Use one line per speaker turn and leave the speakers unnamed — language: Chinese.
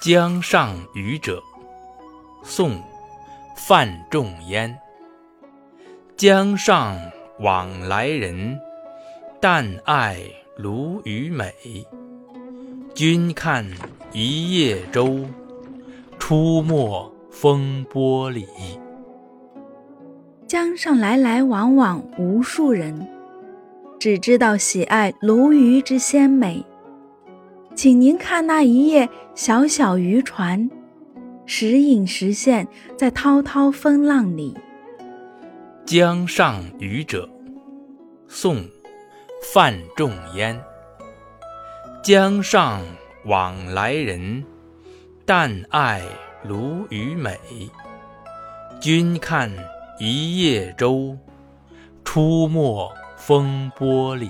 江上渔者，宋·范仲淹。江上往来人，但爱鲈鱼美。君看一叶舟，出没风波里。
江上来来往往无数人，只知道喜爱鲈鱼之鲜美。请您看那一叶小小渔船，时隐时现，在滔滔风浪里。
江上渔者，宋·范仲淹。江上往来人，但爱鲈鱼美。君看一叶舟，出没风波里。